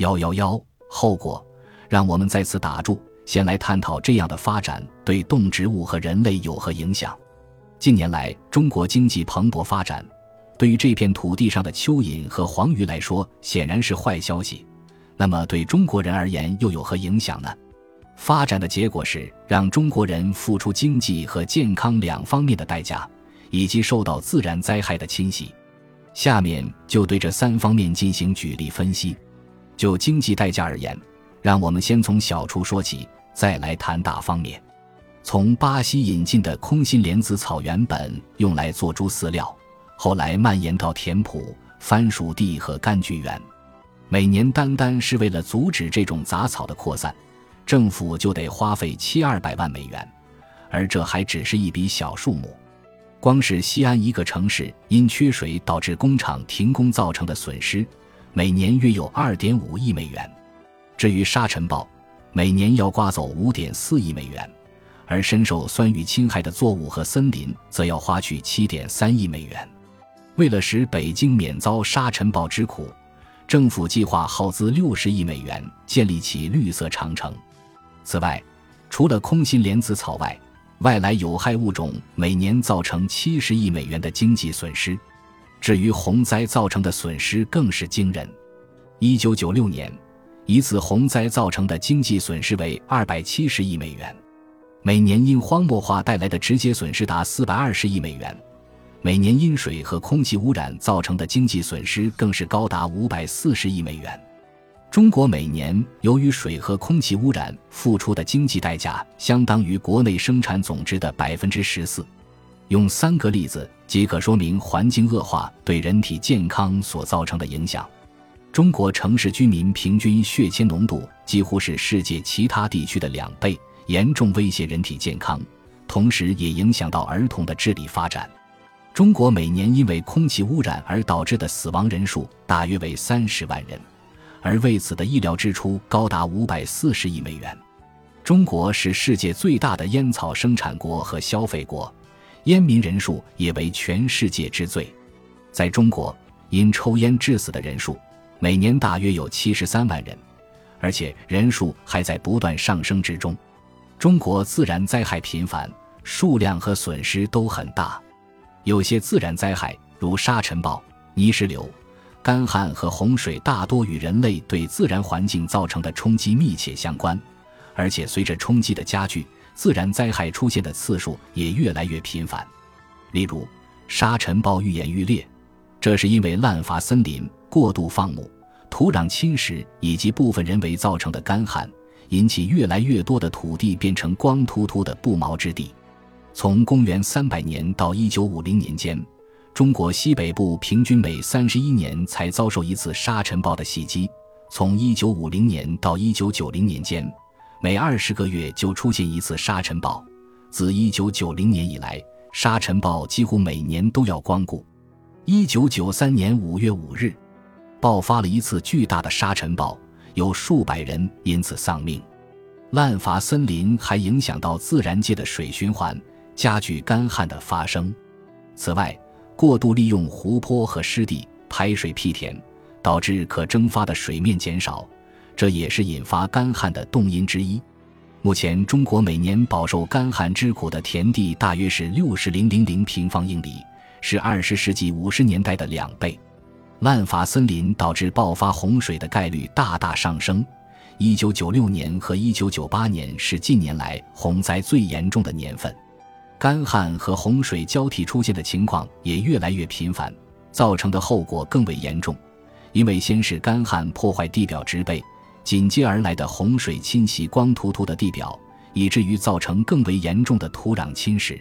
幺幺幺，后果，让我们在此打住，先来探讨这样的发展对动植物和人类有何影响。近年来，中国经济蓬勃发展，对于这片土地上的蚯蚓和黄鱼来说，显然是坏消息。那么，对中国人而言又有何影响呢？发展的结果是让中国人付出经济和健康两方面的代价，以及受到自然灾害的侵袭。下面就对这三方面进行举例分析。就经济代价而言，让我们先从小处说起，再来谈大方面。从巴西引进的空心莲子草原本用来做猪饲料，后来蔓延到田圃、番薯地和柑橘园。每年单单是为了阻止这种杂草的扩散，政府就得花费七二百万美元，而这还只是一笔小数目。光是西安一个城市因缺水导致工厂停工造成的损失，每年约有二点五亿美元。至于沙尘暴，每年要刮走五点四亿美元。而深受酸雨侵害的作物和森林，则要花去七点三亿美元。为了使北京免遭沙尘暴之苦，政府计划耗资六十亿美元建立起绿色长城。此外，除了空心莲子草外，外来有害物种每年造成七十亿美元的经济损失。至于洪灾造成的损失，更是惊人。一九九六年，一次洪灾造成的经济损失为二百七十亿美元。每年因荒漠化带来的直接损失达四百二十亿美元，每年因水和空气污染造成的经济损失更是高达五百四十亿美元。中国每年由于水和空气污染付出的经济代价，相当于国内生产总值的百分之十四。用三个例子即可说明环境恶化对人体健康所造成的影响。中国城市居民平均血铅浓度几乎是世界其他地区的两倍。严重威胁人体健康，同时也影响到儿童的智力发展。中国每年因为空气污染而导致的死亡人数大约为三十万人，而为此的医疗支出高达五百四十亿美元。中国是世界最大的烟草生产国和消费国，烟民人数也为全世界之最。在中国，因抽烟致死的人数每年大约有七十三万人，而且人数还在不断上升之中。中国自然灾害频繁，数量和损失都很大。有些自然灾害，如沙尘暴、泥石流、干旱和洪水，大多与人类对自然环境造成的冲击密切相关，而且随着冲击的加剧，自然灾害出现的次数也越来越频繁。例如，沙尘暴愈演愈烈，这是因为滥伐森林、过度放牧、土壤侵蚀以及部分人为造成的干旱。引起越来越多的土地变成光秃秃的不毛之地。从公元三百年到一九五零年间，中国西北部平均每三十一年才遭受一次沙尘暴的袭击；从一九五零年到一九九零年间，每二十个月就出现一次沙尘暴。自一九九零年以来，沙尘暴几乎每年都要光顾。一九九三年五月五日，爆发了一次巨大的沙尘暴。有数百人因此丧命，滥伐森林还影响到自然界的水循环，加剧干旱的发生。此外，过度利用湖泊和湿地排水辟田，导致可蒸发的水面减少，这也是引发干旱的动因之一。目前，中国每年饱受干旱之苦的田地大约是六十零零零平方英里，是二十世纪五十年代的两倍。滥伐森林导致爆发洪水的概率大大上升。一九九六年和一九九八年是近年来洪灾最严重的年份，干旱和洪水交替出现的情况也越来越频繁，造成的后果更为严重。因为先是干旱破坏地表植被，紧接而来的洪水侵袭光秃秃的地表，以至于造成更为严重的土壤侵蚀。